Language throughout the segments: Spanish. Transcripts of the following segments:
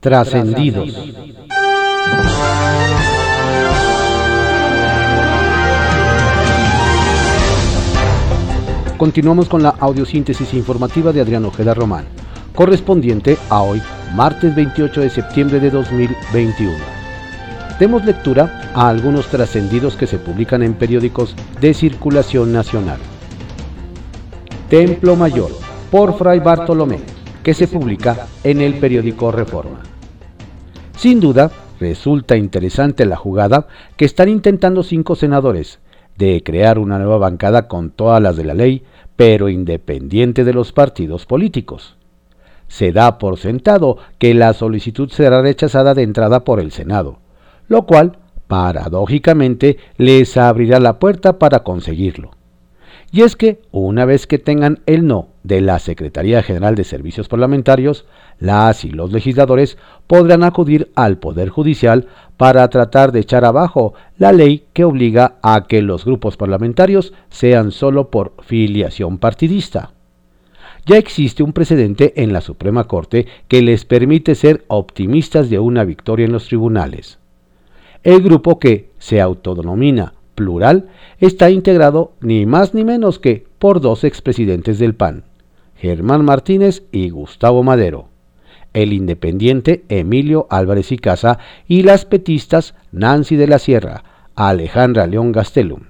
Trascendidos. Continuamos con la audiosíntesis informativa de Adrián Ojeda Román, correspondiente a hoy, martes 28 de septiembre de 2021. Demos lectura a algunos trascendidos que se publican en periódicos de circulación nacional. Templo Mayor, por Fray Bartolomé, que se publica en el periódico Reforma. Sin duda, resulta interesante la jugada que están intentando cinco senadores de crear una nueva bancada con todas las de la ley, pero independiente de los partidos políticos. Se da por sentado que la solicitud será rechazada de entrada por el Senado, lo cual, paradójicamente, les abrirá la puerta para conseguirlo. Y es que, una vez que tengan el no de la Secretaría General de Servicios Parlamentarios, las y los legisladores podrán acudir al Poder Judicial para tratar de echar abajo la ley que obliga a que los grupos parlamentarios sean solo por filiación partidista. Ya existe un precedente en la Suprema Corte que les permite ser optimistas de una victoria en los tribunales. El grupo que se autodenomina plural está integrado ni más ni menos que por dos expresidentes del PAN, Germán Martínez y Gustavo Madero, el independiente Emilio Álvarez y Casa y las petistas Nancy de la Sierra, Alejandra León Gastelum.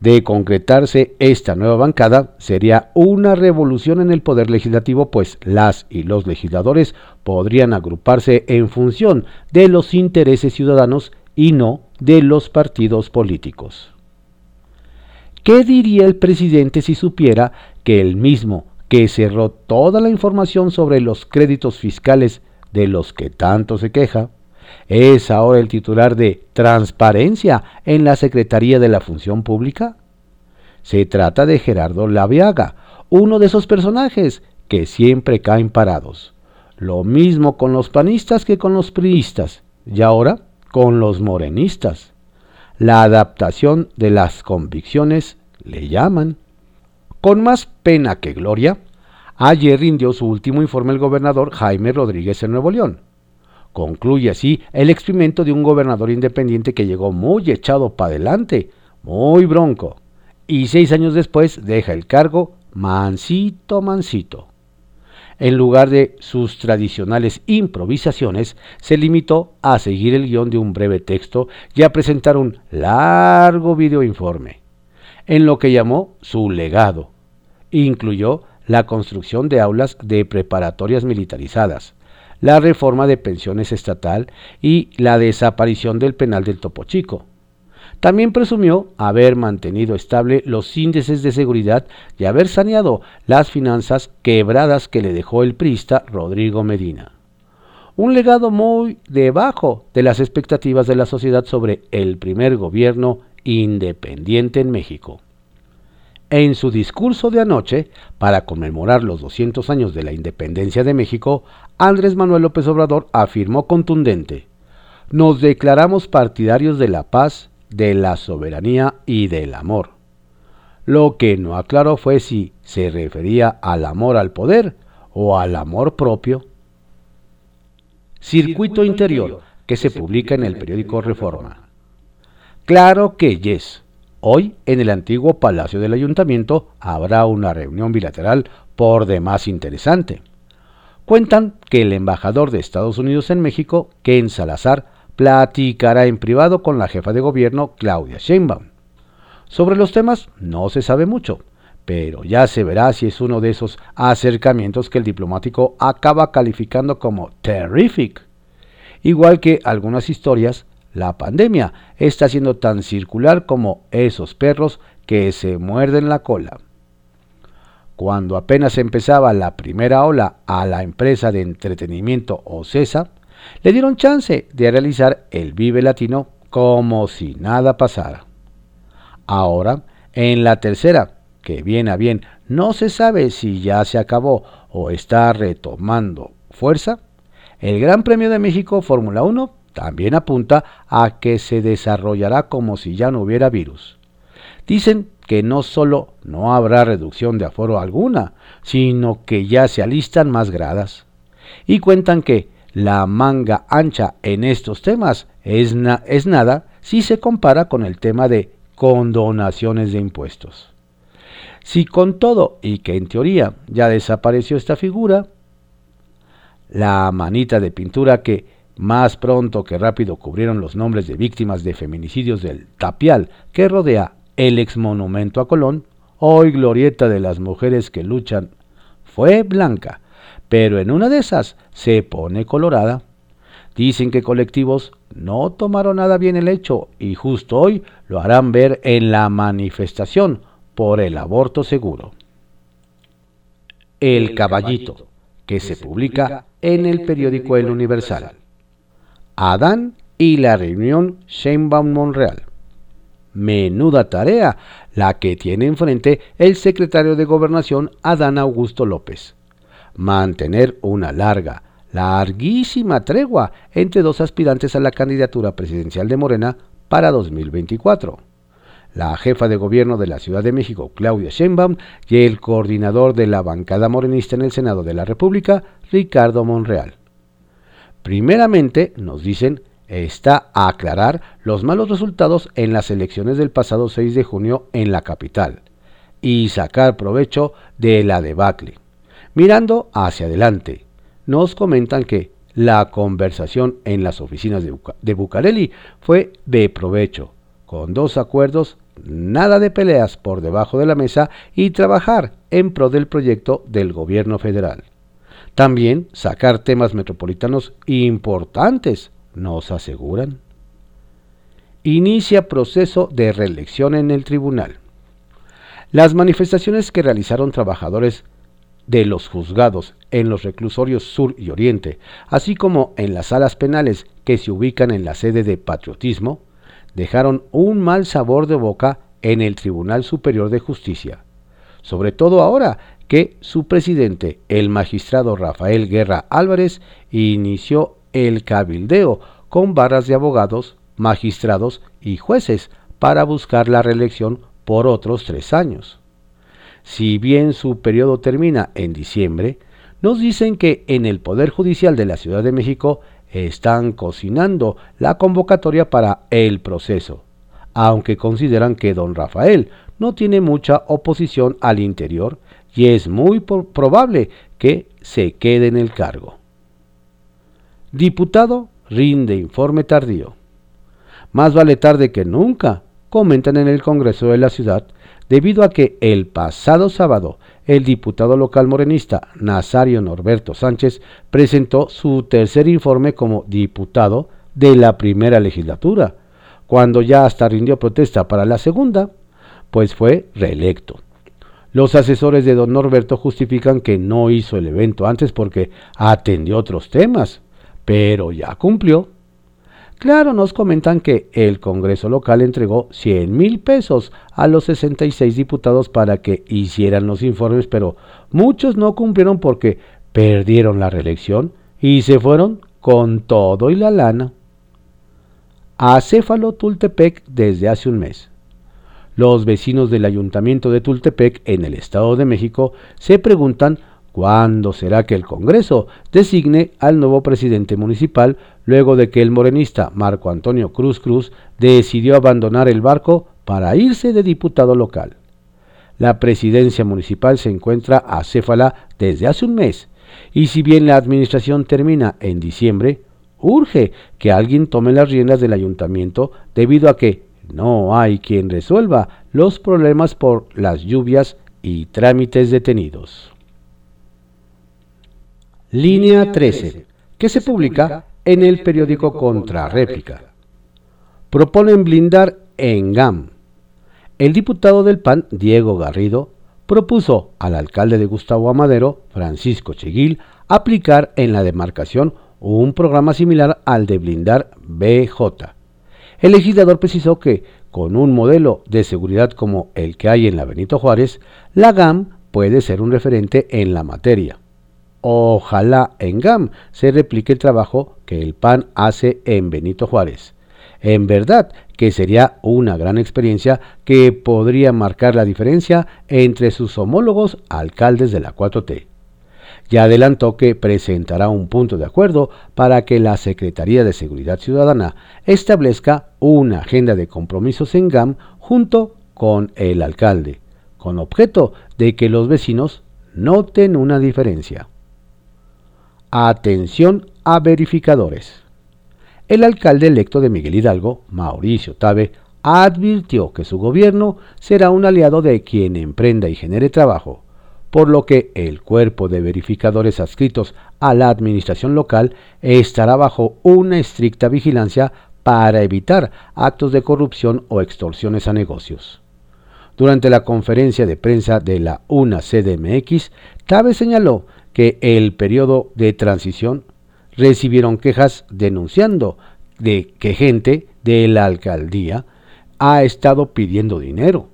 De concretarse esta nueva bancada, sería una revolución en el poder legislativo, pues las y los legisladores podrían agruparse en función de los intereses ciudadanos y no de los partidos políticos. ¿Qué diría el presidente si supiera que el mismo que cerró toda la información sobre los créditos fiscales de los que tanto se queja, es ahora el titular de Transparencia en la Secretaría de la Función Pública? Se trata de Gerardo Laviaga, uno de esos personajes que siempre caen parados. Lo mismo con los panistas que con los priistas. Y ahora con los morenistas. La adaptación de las convicciones le llaman. Con más pena que gloria, ayer rindió su último informe el gobernador Jaime Rodríguez en Nuevo León. Concluye así el experimento de un gobernador independiente que llegó muy echado para adelante, muy bronco, y seis años después deja el cargo mansito, mansito. En lugar de sus tradicionales improvisaciones, se limitó a seguir el guion de un breve texto y a presentar un largo videoinforme, en lo que llamó su legado. Incluyó la construcción de aulas de preparatorias militarizadas, la reforma de pensiones estatal y la desaparición del penal del Topo Chico también presumió haber mantenido estable los índices de seguridad y haber saneado las finanzas quebradas que le dejó el prista Rodrigo Medina. Un legado muy debajo de las expectativas de la sociedad sobre el primer gobierno independiente en México. En su discurso de anoche, para conmemorar los 200 años de la independencia de México, Andrés Manuel López Obrador afirmó contundente, Nos declaramos partidarios de la paz, de la soberanía y del amor. Lo que no aclaró fue si se refería al amor al poder o al amor propio. Circuito Interior, que se publica en el periódico Reforma. Claro que yes. Hoy, en el antiguo Palacio del Ayuntamiento, habrá una reunión bilateral por demás interesante. Cuentan que el embajador de Estados Unidos en México, Ken Salazar, platicará en privado con la jefa de gobierno Claudia Sheinbaum. Sobre los temas no se sabe mucho, pero ya se verá si es uno de esos acercamientos que el diplomático acaba calificando como terrific. Igual que algunas historias, la pandemia está siendo tan circular como esos perros que se muerden la cola. Cuando apenas empezaba la primera ola a la empresa de entretenimiento OCESA, le dieron chance de realizar el Vive Latino como si nada pasara. Ahora, en la tercera, que viene a bien, no se sabe si ya se acabó o está retomando fuerza, el Gran Premio de México Fórmula 1 también apunta a que se desarrollará como si ya no hubiera virus. Dicen que no solo no habrá reducción de aforo alguna, sino que ya se alistan más gradas. Y cuentan que la manga ancha en estos temas es, nada si se compara con el tema de condonaciones de impuestos. Si con todo y que en teoría ya desapareció esta figura, la manita de pintura que más pronto que rápido cubrieron los nombres de víctimas de feminicidios del tapial que rodea el ex monumento a Colón, hoy glorieta de las mujeres que luchan, fue blanca, pero en una de esas se pone colorada. Dicen que colectivos no tomaron nada bien el hecho y justo hoy lo harán ver en la manifestación por el aborto seguro. El caballito, que se publica en el periódico El Universal. Adán y la reunión Sheinbaum-Monreal. Menuda tarea la que tiene enfrente el secretario de Gobernación Adán Augusto López. Mantener una larga, larguísima tregua entre dos aspirantes a la candidatura presidencial de Morena para 2024. La jefa de gobierno de la Ciudad de México, Claudia Sheinbaum, y el coordinador de la bancada morenista en el Senado de la República, Ricardo Monreal. Primeramente, nos dicen, está a aclarar los malos resultados en las elecciones del pasado 6 de junio en la capital y sacar provecho de la debacle. Mirando hacia adelante, nos comentan que la conversación en las oficinas de, Bucareli fue de provecho, con dos acuerdos, nada de peleas por debajo de la mesa y trabajar en pro del proyecto del gobierno federal. También sacar temas metropolitanos importantes, nos aseguran. Inicia proceso de reelección en el tribunal. Las manifestaciones que realizaron trabajadores de los juzgados en los reclusorios sur y oriente, así como en las salas penales que se ubican en la sede de patriotismo, dejaron un mal sabor de boca en el Tribunal Superior de Justicia, sobre todo ahora que su presidente, el magistrado Rafael Guerra Álvarez, inició el cabildeo con barras de abogados, magistrados y jueces para buscar la reelección por otros tres años. Si bien su periodo termina en diciembre, nos dicen que en el Poder Judicial de la Ciudad de México están cocinando la convocatoria para el proceso, aunque consideran que don Rafael no tiene mucha oposición al interior y es muy probable que se quede en el cargo. Diputado rinde informe tardío. Más vale tarde que nunca, comentan en el Congreso de la ciudad, debido a que el pasado sábado el diputado local morenista Nazario Norberto Sánchez presentó su tercer informe como diputado de la primera legislatura, cuando ya hasta rindió protesta para la segunda, pues fue reelecto. Los asesores de don Norberto justifican que no hizo el evento antes porque atendió otros temas, pero ya cumplió. Claro, nos comentan que el Congreso local entregó 100 mil pesos a los 66 diputados para que hicieran los informes, pero muchos no cumplieron porque perdieron la reelección y se fueron con todo y la lana. Acéfalo Tultepec desde hace un mes. Los vecinos del ayuntamiento de Tultepec, en el Estado de México, se preguntan cuándo será que el Congreso designe al nuevo presidente municipal luego de que el morenista Marco Antonio Cruz Cruz decidió abandonar el barco para irse de diputado local. La presidencia municipal se encuentra acéfala desde hace un mes, y si bien la administración termina en diciembre, urge que alguien tome las riendas del ayuntamiento debido a que no hay quien resuelva los problemas por las lluvias y trámites detenidos. Línea 13, que se publica en el periódico Contrarréplica. Proponen blindar en GAM. El diputado del PAN, Diego Garrido, propuso al alcalde de Gustavo Amadero, Francisco Cheguil, aplicar en la demarcación un programa similar al de blindar BJ el legislador precisó que, con un modelo de seguridad como el que hay en la Benito Juárez, la GAM puede ser un referente en la materia. Ojalá en GAM se replique el trabajo que el PAN hace en Benito Juárez. En verdad que sería una gran experiencia que podría marcar la diferencia entre sus homólogos alcaldes de la 4T. ya adelantó que presentará un punto de acuerdo para que la Secretaría de Seguridad Ciudadana establezca una agenda de compromisos en GAM junto con el alcalde, con objeto de que los vecinos noten una diferencia. Atención a verificadores. El alcalde electo de Miguel Hidalgo, Mauricio Tabe, advirtió que su gobierno será un aliado de quien emprenda y genere trabajo, por lo que el cuerpo de verificadores adscritos a la administración local estará bajo una estricta vigilancia para evitar actos de corrupción o extorsiones a negocios. Durante la conferencia de prensa de la UNA CDMX, Tabe señaló que el periodo de transición recibieron quejas denunciando de que gente de la alcaldía ha estado pidiendo dinero,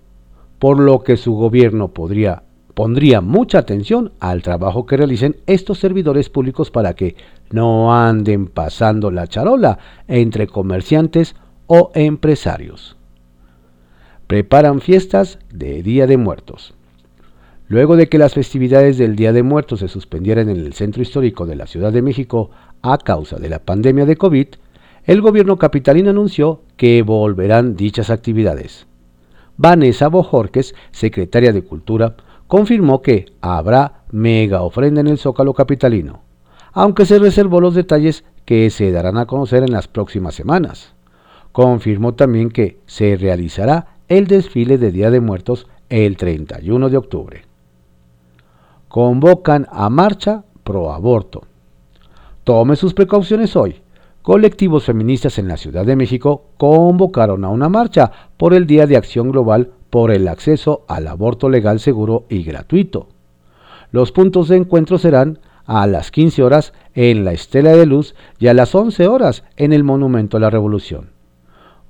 por lo que su gobierno podría, pondría mucha atención al trabajo que realicen estos servidores públicos para que no anden pasando la charola entre comerciantes o empresarios. Preparan fiestas de Día de Muertos. Luego de que las festividades del Día de Muertos se suspendieran en el centro histórico de la Ciudad de México a causa de la pandemia de COVID, el gobierno capitalino anunció que volverán dichas actividades. Vanessa Bojorques, secretaria de Cultura, confirmó que habrá mega ofrenda en el Zócalo capitalino, aunque se reservó los detalles que se darán a conocer en las próximas semanas. Confirmó también que se realizará el desfile de Día de Muertos el 31 de octubre convocan a marcha pro aborto. Tome sus precauciones hoy. Colectivos feministas en la Ciudad de México convocaron a una marcha por el Día de Acción Global por el acceso al aborto legal, seguro y gratuito. Los puntos de encuentro serán a las 15 horas en la Estela de Luz y a las 11 horas en el Monumento a la Revolución.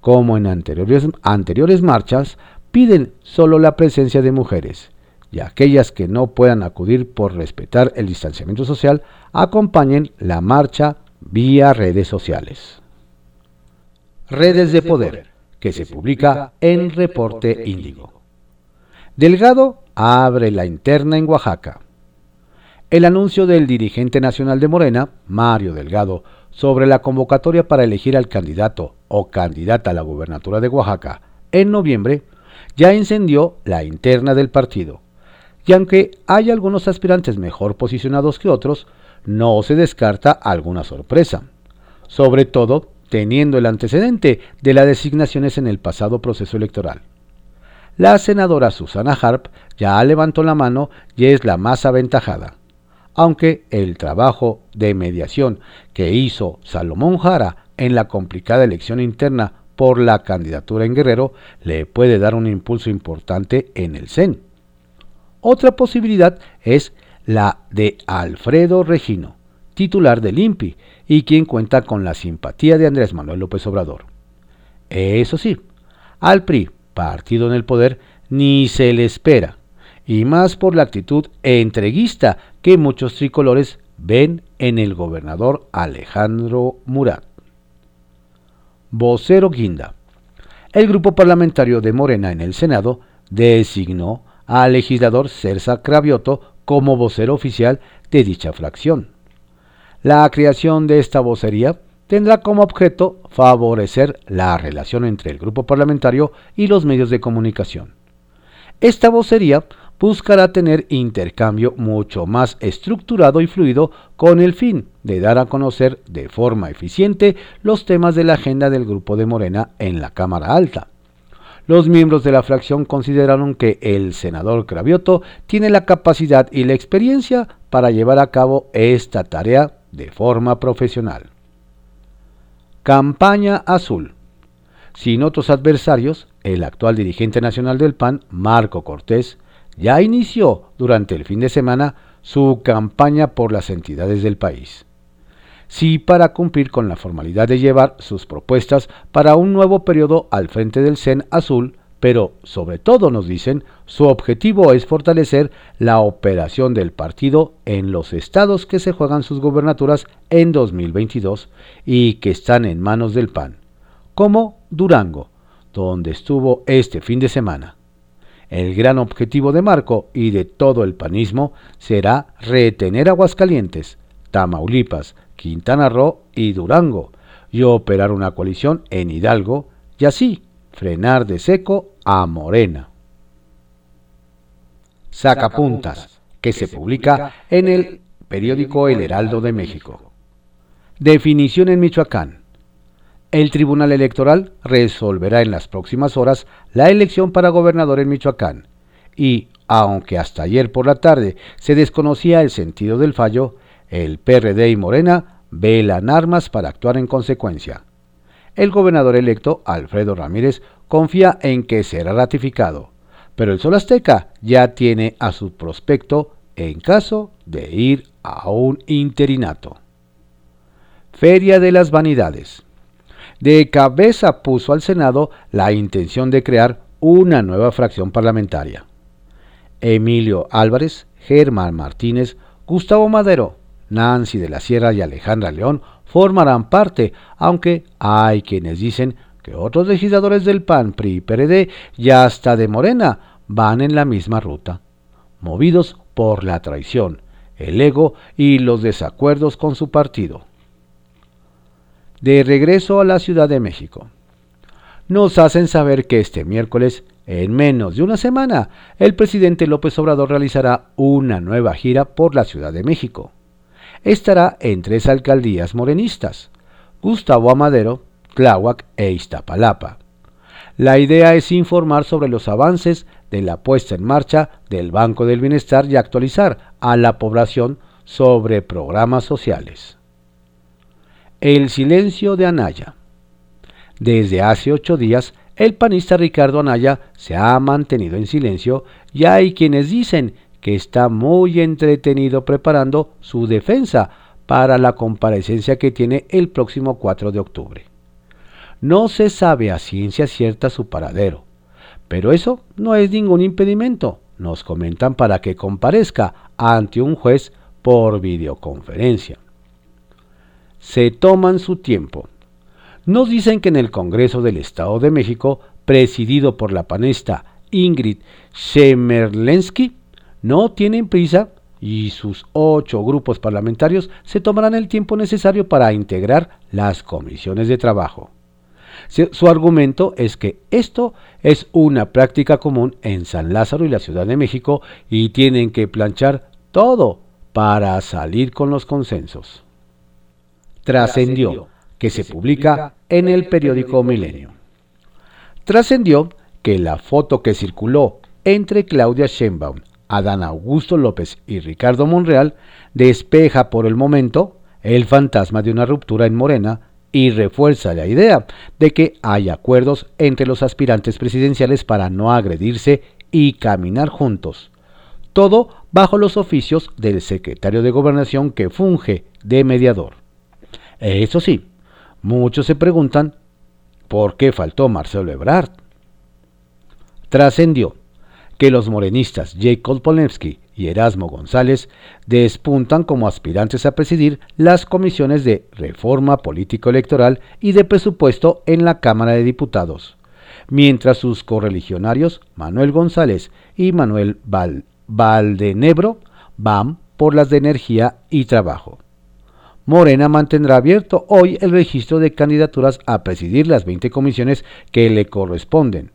Como en anteriores, anteriores marchas, piden solo la presencia de mujeres y aquellas que no puedan acudir por respetar el distanciamiento social acompañen la marcha vía redes sociales. Redes de Poder, que se publica en Reporte Índigo. Delgado abre la interna en Oaxaca. El anuncio del dirigente nacional de Morena, Mario Delgado, sobre la convocatoria para elegir al candidato o candidata a la gubernatura de Oaxaca en noviembre ya encendió la interna del partido y aunque hay algunos aspirantes mejor posicionados que otros, no se descarta alguna sorpresa, sobre todo teniendo el antecedente de las designaciones en el pasado proceso electoral. La senadora Susana Harp ya levantó la mano y es la más aventajada, aunque el trabajo de mediación que hizo Salomón Jara en la complicada elección interna por la candidatura en Guerrero le puede dar un impulso importante en el CEN. Otra posibilidad es la de Alfredo Regino, titular del INPI y quien cuenta con la simpatía de Andrés Manuel López Obrador. Eso sí, al PRI, partido en el poder, ni se le espera, y más por la actitud entreguista que muchos tricolores ven en el gobernador Alejandro Murat. Vocero Guinda. El grupo parlamentario de Morena en el Senado designó al legislador Cersa Cravioto como vocero oficial de dicha fracción. La creación de esta vocería tendrá como objeto favorecer la relación entre el grupo parlamentario y los medios de comunicación. Esta vocería buscará tener intercambio mucho más estructurado y fluido con el fin de dar a conocer de forma eficiente los temas de la agenda del Grupo de Morena en la Cámara Alta los miembros de la fracción consideraron que el senador Cravioto tiene la capacidad y la experiencia para llevar a cabo esta tarea de forma profesional. Campaña Azul. Sin otros adversarios, el actual dirigente nacional del PAN, Marco Cortés, ya inició durante el fin de semana su campaña por las entidades del país sí para cumplir con la formalidad de llevar sus propuestas para un nuevo periodo al frente del CEN Azul, pero sobre todo nos dicen, su objetivo es fortalecer la operación del partido en los estados que se juegan sus gobernaturas en 2022 y que están en manos del PAN, como Durango, donde estuvo este fin de semana. El gran objetivo de Marco y de todo el panismo será retener Aguascalientes, Tamaulipas, Quintana Roo y Durango, y operar una coalición en Hidalgo, y así frenar de seco a Morena. Sacapuntas, que se publica en el periódico El Heraldo de México. Definición en Michoacán. El Tribunal Electoral resolverá en las próximas horas la elección para gobernador en Michoacán y, aunque hasta ayer por la tarde se desconocía el sentido del fallo, el PRD y Morena velan armas para actuar en consecuencia. El gobernador electo, Alfredo Ramírez, confía en que será ratificado, pero el Sol Azteca ya tiene a su prospecto en caso de ir a un interinato. Feria de las Vanidades de cabeza puso al Senado la intención de crear una nueva fracción parlamentaria. Emilio Álvarez, Germán Martínez, Gustavo Madero, Nancy de la Sierra y Alejandra León formarán parte, aunque hay quienes dicen que otros legisladores del PAN, PRI y PRD y hasta de Morena van en la misma ruta, movidos por la traición, el ego y los desacuerdos con su partido de regreso a la Ciudad de México. Nos hacen saber que este miércoles, en menos de una semana, el presidente López Obrador realizará una nueva gira por la Ciudad de México. Estará en tres alcaldías morenistas, Gustavo Amadero, Tláhuac e Iztapalapa. La idea es informar sobre los avances de la puesta en marcha del Banco del Bienestar y actualizar a la población sobre programas sociales. El silencio de Anaya. Desde hace ocho días, el panista Ricardo Anaya se ha mantenido en silencio y hay quienes dicen que está muy entretenido preparando su defensa para la comparecencia que tiene el próximo 4 de octubre. No se sabe a ciencia cierta su paradero, pero eso no es ningún impedimento, nos comentan para que comparezca ante un juez por videoconferencia se toman su tiempo. Nos dicen que en el Congreso del Estado de México, presidido por la panista Ingrid Shemerlensky, no tienen prisa y sus ocho grupos parlamentarios se tomarán el tiempo necesario para integrar las comisiones de trabajo. Su argumento es que esto es una práctica común en San Lázaro y la Ciudad de México y tienen que planchar todo para salir con los consensos trascendió, que se publica en el periódico Milenio. Trascendió que la foto que circuló entre Claudia Sheinbaum, Adán Augusto López y Ricardo Monreal despeja por el momento el fantasma de una ruptura en Morena y refuerza la idea de que hay acuerdos entre los aspirantes presidenciales para no agredirse y caminar juntos. Todo bajo los oficios del secretario de gobernación que funge de mediador. Eso sí, muchos se preguntan por qué faltó Marcelo Ebrard. Trascendió que los morenistas Jacob Polensky y Erasmo González despuntan como aspirantes a presidir las comisiones de reforma político-electoral y de presupuesto en la Cámara de Diputados, mientras sus correligionarios Manuel González y Manuel Valdenebro van por las de energía y trabajo. Morena mantendrá abierto hoy el registro de candidaturas a presidir las 20 comisiones que le corresponden,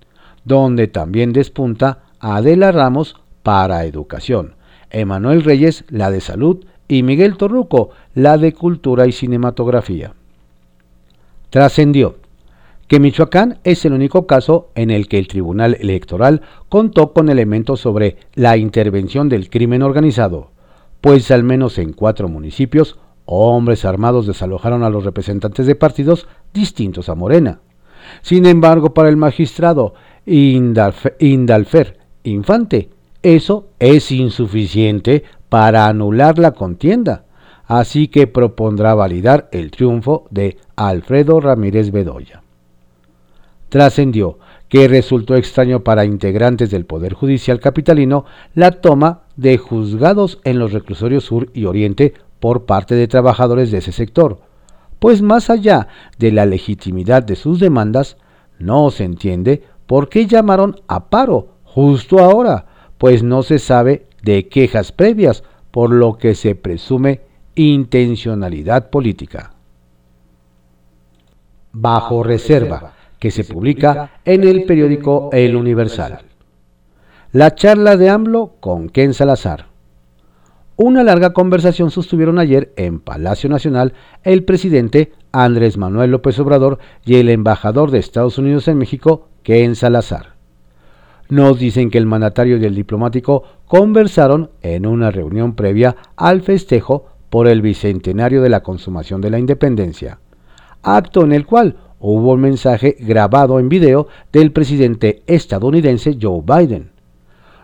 donde también despunta Adela Ramos para Educación, Emanuel Reyes la de Salud y Miguel Torruco la de Cultura y Cinematografía. Trascendió que Michoacán es el único caso en el que el Tribunal Electoral contó con elementos sobre la intervención del crimen organizado, pues al menos en cuatro municipios Hombres armados desalojaron a los representantes de partidos distintos a Morena. Sin embargo, para el magistrado Indalfer Infante, eso es insuficiente para anular la contienda, así que propondrá validar el triunfo de Alfredo Ramírez Bedoya. Trascendió que resultó extraño para integrantes del Poder Judicial capitalino la toma de juzgados en los reclusorios sur y oriente por parte de trabajadores de ese sector, pues más allá de la legitimidad de sus demandas, no se entiende por qué llamaron a paro justo ahora, pues no se sabe de quejas previas, por lo que se presume intencionalidad política. Bajo reserva, que se publica en el periódico El Universal. La charla de AMLO con Ken Salazar. Una larga conversación sostuvieron ayer en Palacio Nacional el presidente Andrés Manuel López Obrador y el embajador de Estados Unidos en México, Ken Salazar. Nos dicen que el mandatario y el diplomático conversaron en una reunión previa al festejo por el bicentenario de la consumación de la independencia, acto en el cual hubo un mensaje grabado en video del presidente estadounidense Joe Biden.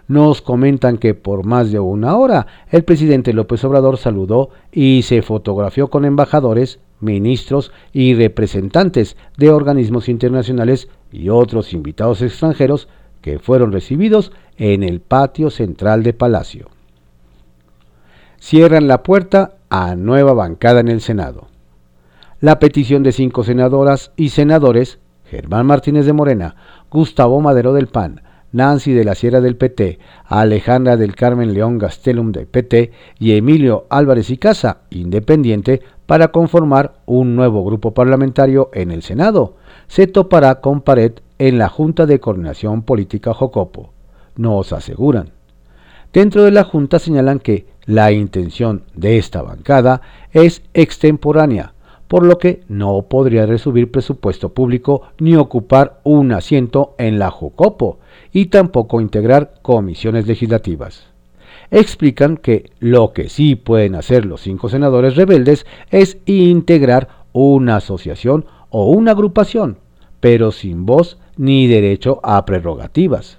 Nos comentan que por más de una hora el presidente López Obrador saludó y se fotografió con embajadores, ministros y representantes de organismos internacionales y otros invitados extranjeros que fueron recibidos en el patio central de Palacio. Cierran la puerta a nueva bancada en el Senado. La petición de cinco senadoras y senadores, Germán Martínez de Morena, Gustavo Madero del PAN, Nancy de la Sierra del PT, Alejandra del Carmen León Gastelum del PT y Emilio Álvarez y Casa, independiente, para conformar un nuevo grupo parlamentario en el Senado. Se topará con pared en la Junta de Coordinación Política Jocopo. Nos aseguran. Dentro de la Junta señalan que la intención de esta bancada es extemporánea, por lo que no podría recibir presupuesto público ni ocupar un asiento en la Jocopo y tampoco integrar comisiones legislativas. Explican que lo que sí pueden hacer los cinco senadores rebeldes es integrar una asociación o una agrupación, pero sin voz ni derecho a prerrogativas.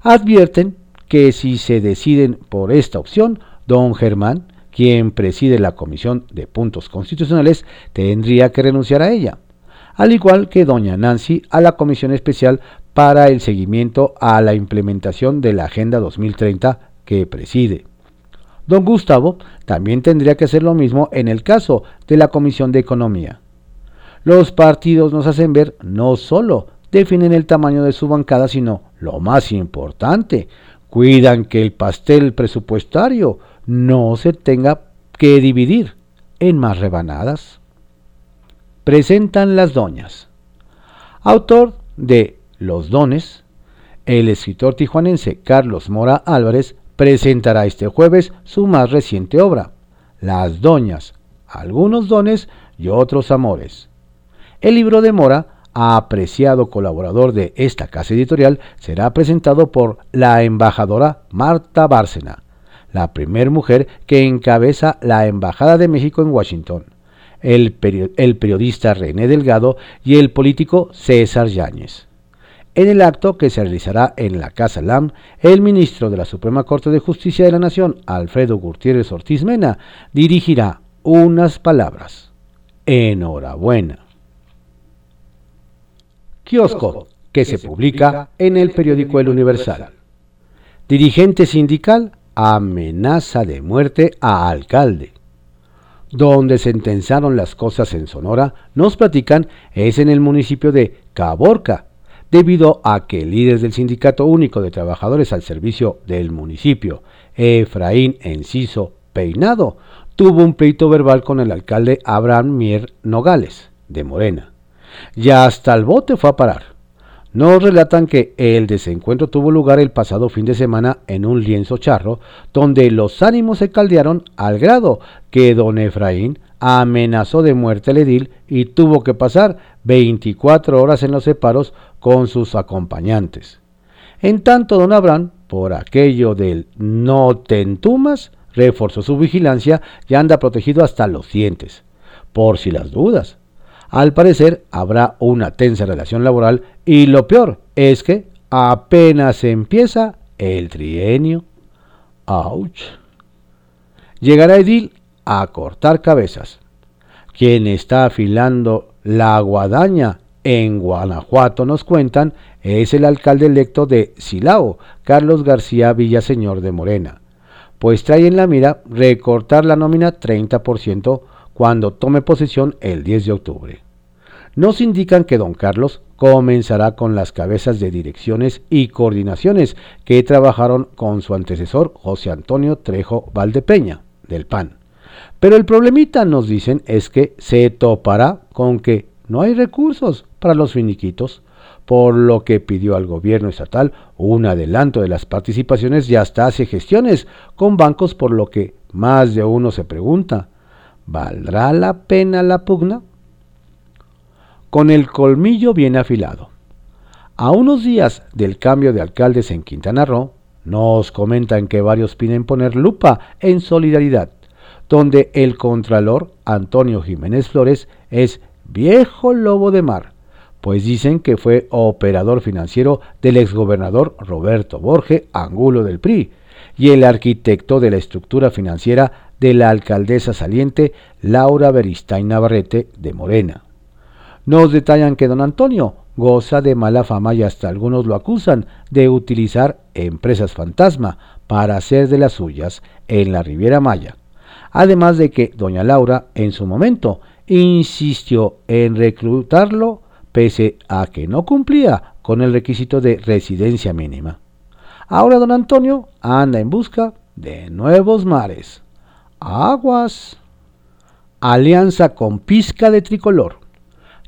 Advierten que si se deciden por esta opción, don Germán quien preside la Comisión de Puntos Constitucionales tendría que renunciar a ella, al igual que doña Nancy a la Comisión Especial para el Seguimiento a la Implementación de la Agenda 2030 que preside. Don Gustavo también tendría que hacer lo mismo en el caso de la Comisión de Economía. Los partidos nos hacen ver no solo definen el tamaño de su bancada, sino lo más importante, cuidan que el pastel presupuestario no se tenga que dividir en más rebanadas. Presentan las doñas. Autor de Los dones, el escritor tijuanense Carlos Mora Álvarez presentará este jueves su más reciente obra, Las doñas, algunos dones y otros amores. El libro de Mora, apreciado colaborador de esta casa editorial, será presentado por la embajadora Marta Bárcena, la primera mujer que encabeza la Embajada de México en Washington, el, periodista René Delgado y el político César Yáñez. En el acto que se realizará en la Casa LAM, el ministro de la Suprema Corte de Justicia de la Nación, Alfredo Gutiérrez Ortiz Mena, dirigirá unas palabras. Enhorabuena. Kiosco, que se publica en el periódico El Universal. Dirigente sindical amenaza de muerte a alcalde. Donde sentenciaron las cosas en Sonora, nos platican, es en el municipio de Caborca, debido a que el líder del Sindicato Único de Trabajadores al Servicio del municipio, Efraín Enciso Peinado, tuvo un pleito verbal con el alcalde Abraham Mier Nogales, de Morena. Ya hasta el bote fue a parar. Nos relatan que el desencuentro tuvo lugar el pasado fin de semana en un lienzo charro, donde los ánimos se caldearon al grado que don Efraín amenazó de muerte al edil y tuvo que pasar 24 horas en los separos con sus acompañantes. En tanto, don Abraham, por aquello del no te entumas, reforzó su vigilancia y anda protegido hasta los dientes, por si las dudas. Al parecer habrá una tensa relación laboral y lo peor es que apenas empieza el trienio. ¡Auch! Llegará Edil a cortar cabezas. Quien está afilando la guadaña en Guanajuato, nos cuentan, es el alcalde electo de Silao, Carlos García Villaseñor de Morena, pues trae en la mira recortar la nómina 30% cuando tome posesión el 10 de octubre. Nos indican que don Carlos comenzará con las cabezas de direcciones y coordinaciones que trabajaron con su antecesor José Antonio Trejo Valdepeña, del PAN. Pero el problemita, nos dicen, es que se topará con que no hay recursos para los finiquitos, por lo que pidió al gobierno estatal un adelanto de las participaciones y hasta hace gestiones con bancos, por lo que más de uno se pregunta, ¿valdrá la pena la pugna? Con el colmillo bien afilado. A unos días del cambio de alcaldes en Quintana Roo, nos comentan que varios piden poner lupa en solidaridad, donde el contralor Antonio Jiménez Flores es viejo lobo de mar, pues dicen que fue operador financiero del exgobernador Roberto Borge Angulo del PRI y el arquitecto de la estructura financiera de la alcaldesa saliente Laura Beristain Navarrete de Morena. Nos detallan que don Antonio goza de mala fama y hasta algunos lo acusan de utilizar empresas fantasma para hacer de las suyas en la Riviera Maya. Además de que doña Laura en su momento insistió en reclutarlo pese a que no cumplía con el requisito de residencia mínima. Ahora don Antonio anda en busca de nuevos mares. Aguas. Alianza con pizca de tricolor.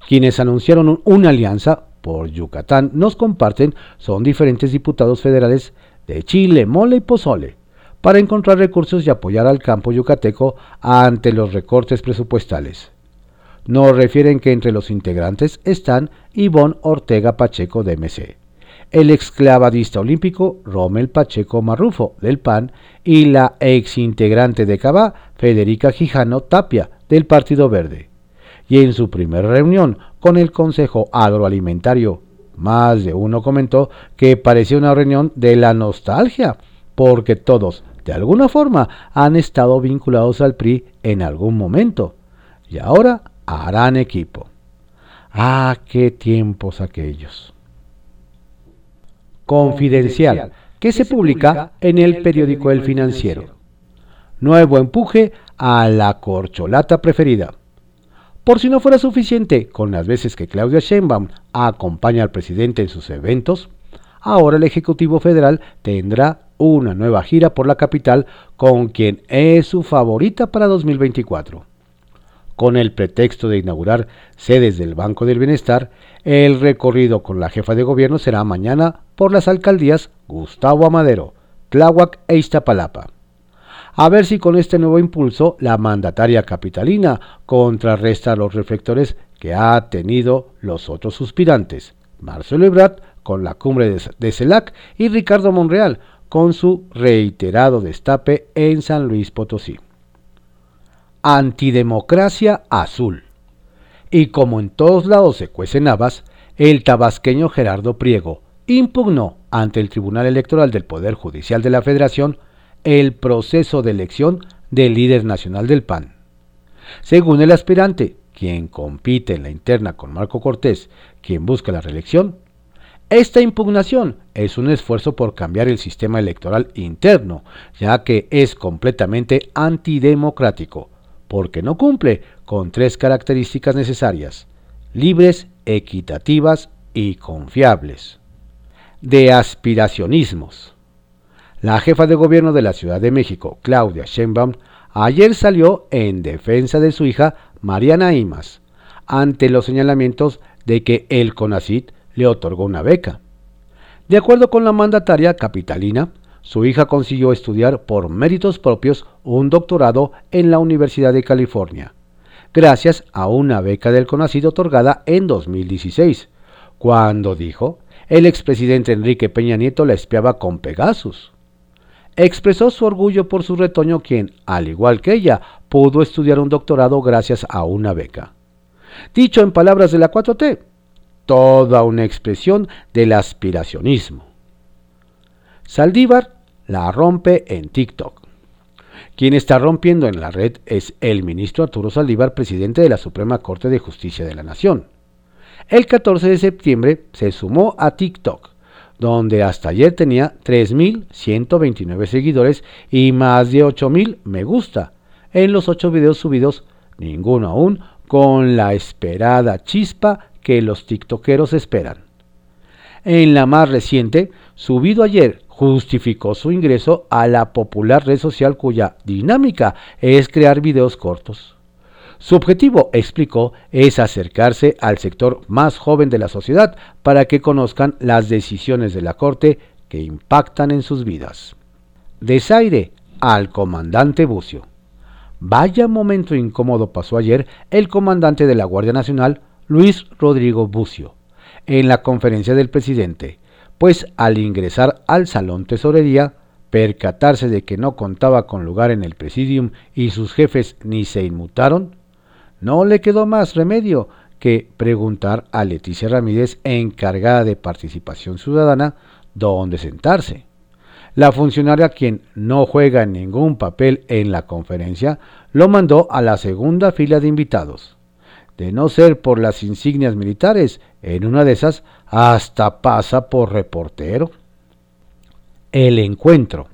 Quienes anunciaron una alianza por Yucatán nos comparten son diferentes diputados federales de Chile, Mole y Pozole para encontrar recursos y apoyar al campo yucateco ante los recortes presupuestales. Nos refieren que entre los integrantes están Ivonne Ortega Pacheco de MC, el exclavadista olímpico Rommel Pacheco Marrufo del PAN y la ex integrante de Cabá Federica Gijano Tapia del Partido Verde y en su primera reunión con el Consejo Agroalimentario. Más de uno comentó que parecía una reunión de la nostalgia, porque todos, de alguna forma, han estado vinculados al PRI en algún momento, y ahora harán equipo. Ah, qué tiempos aquellos. Confidencial, que se publica en el periódico El Financiero. Nuevo empuje a la corcholata preferida. Por si no fuera suficiente con las veces que Claudia Sheinbaum acompaña al presidente en sus eventos, ahora el Ejecutivo Federal tendrá una nueva gira por la capital con quien es su favorita para 2024. Con el pretexto de inaugurar sedes del Banco del Bienestar, el recorrido con la jefa de gobierno será mañana por las alcaldías Gustavo Amadero, Tláhuac e Iztapalapa a ver si con este nuevo impulso la mandataria capitalina contrarresta los reflectores que ha tenido los otros suspirantes, Marcelo Ebrard con la cumbre de CELAC y Ricardo Monreal con su reiterado destape en San Luis Potosí. Antidemocracia azul. Y como en todos lados se cuecen habas, el tabasqueño Gerardo Priego impugnó ante el Tribunal Electoral del Poder Judicial de la Federación el proceso de elección del líder nacional del PAN. Según el aspirante, quien compite en la interna con Marco Cortés, quien busca la reelección, esta impugnación es un esfuerzo por cambiar el sistema electoral interno, ya que es completamente antidemocrático, porque no cumple con tres características necesarias, libres, equitativas y confiables. De aspiracionismos. La jefa de gobierno de la Ciudad de México, Claudia Sheinbaum, ayer salió en defensa de su hija Mariana Imas, ante los señalamientos de que el CONACIT le otorgó una beca. De acuerdo con la mandataria capitalina, su hija consiguió estudiar por méritos propios un doctorado en la Universidad de California, gracias a una beca del CONACIT otorgada en 2016, cuando dijo el expresidente Enrique Peña Nieto la espiaba con Pegasus expresó su orgullo por su retoño quien, al igual que ella, pudo estudiar un doctorado gracias a una beca. Dicho en palabras de la 4T, toda una expresión del aspiracionismo. Saldívar la rompe en TikTok. Quien está rompiendo en la red es el ministro Arturo Saldívar, presidente de la Suprema Corte de Justicia de la Nación. El 14 de septiembre se sumó a TikTok donde hasta ayer tenía 3.129 seguidores y más de 8.000 me gusta en los 8 videos subidos, ninguno aún con la esperada chispa que los tiktokeros esperan. En la más reciente, subido ayer, justificó su ingreso a la popular red social cuya dinámica es crear videos cortos. Su objetivo, explicó, es acercarse al sector más joven de la sociedad para que conozcan las decisiones de la Corte que impactan en sus vidas. Desaire al comandante Bucio. Vaya momento incómodo pasó ayer el comandante de la Guardia Nacional, Luis Rodrigo Bucio, en la conferencia del presidente, pues al ingresar al salón tesorería, percatarse de que no contaba con lugar en el presidium y sus jefes ni se inmutaron, no le quedó más remedio que preguntar a Leticia Ramírez, encargada de participación ciudadana, dónde sentarse. La funcionaria, quien no juega ningún papel en la conferencia, lo mandó a la segunda fila de invitados. De no ser por las insignias militares, en una de esas hasta pasa por reportero. El encuentro.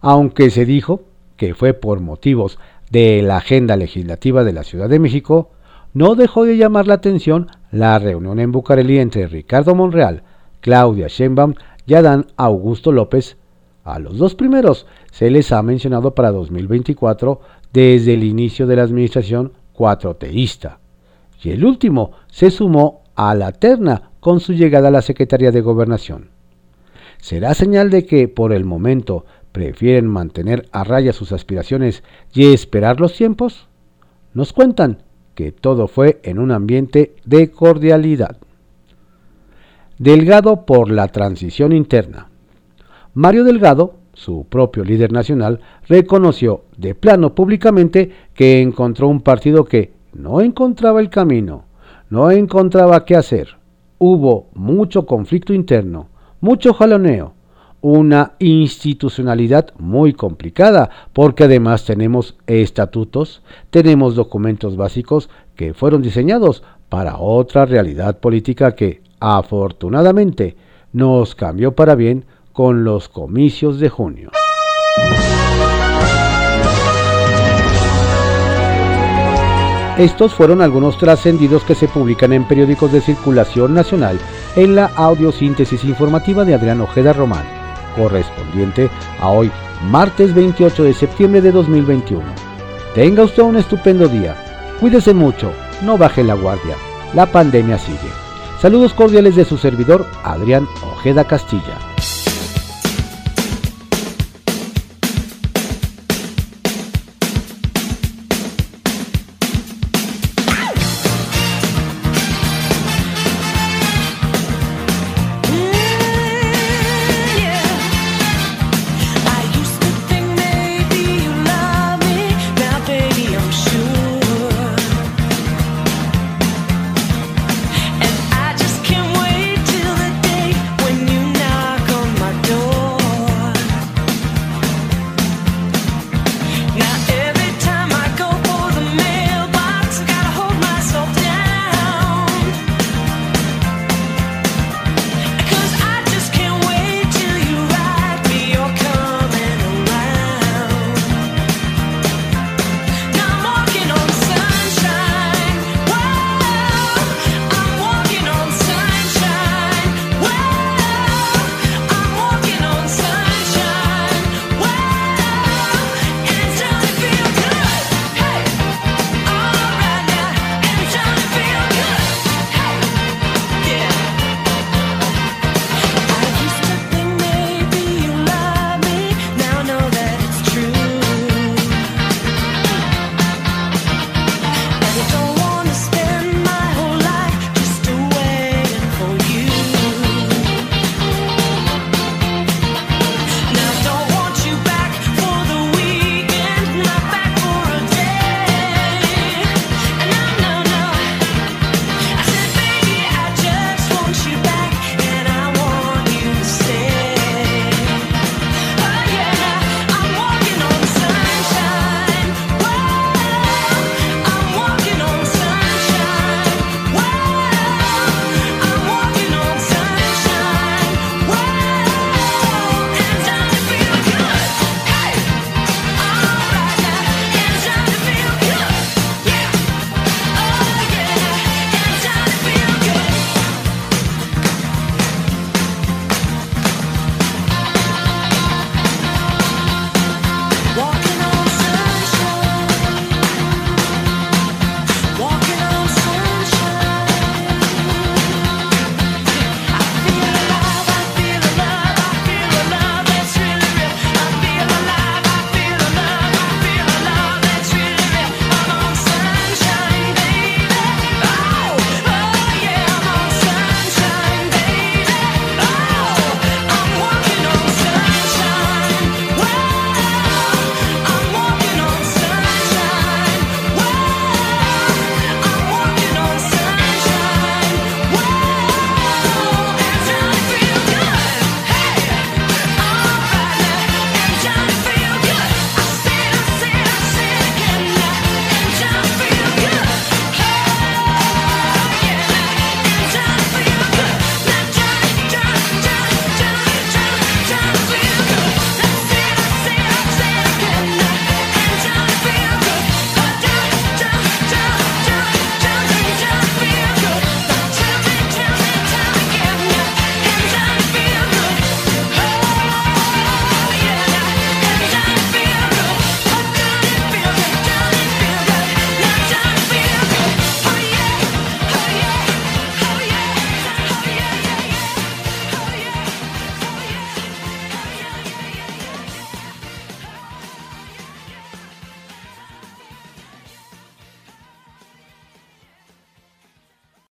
Aunque se dijo que fue por motivos de la agenda legislativa de la Ciudad de México, no dejó de llamar la atención la reunión en Bucareli entre Ricardo Monreal, Claudia Sheinbaum y Adán Augusto López. A los dos primeros se les ha mencionado para 2024 desde el inicio de la administración cuatroteísta. Y el último se sumó a la terna con su llegada a la Secretaría de Gobernación. ¿Será señal de que por el momento prefieren mantener a raya sus aspiraciones y esperar los tiempos? Nos cuentan que todo fue en un ambiente de cordialidad. Delgado por la transición interna. Mario Delgado, su propio líder nacional, reconoció de plano públicamente que encontró un partido que no encontraba el camino, no encontraba qué hacer. Hubo mucho conflicto interno, mucho jaloneo, una institucionalidad muy complicada, porque además tenemos estatutos, tenemos documentos básicos que fueron diseñados para otra realidad política que, afortunadamente, nos cambió para bien con los comicios de junio. Estos fueron algunos trascendidos que se publican en periódicos de circulación nacional en la audiosíntesis informativa de Adrián Ojeda Román correspondiente a hoy, martes 28 de septiembre de 2021. Tenga usted un estupendo día. Cuídese mucho, no baje la guardia. La pandemia sigue. Saludos cordiales de su servidor, Adrián Ojeda Castilla.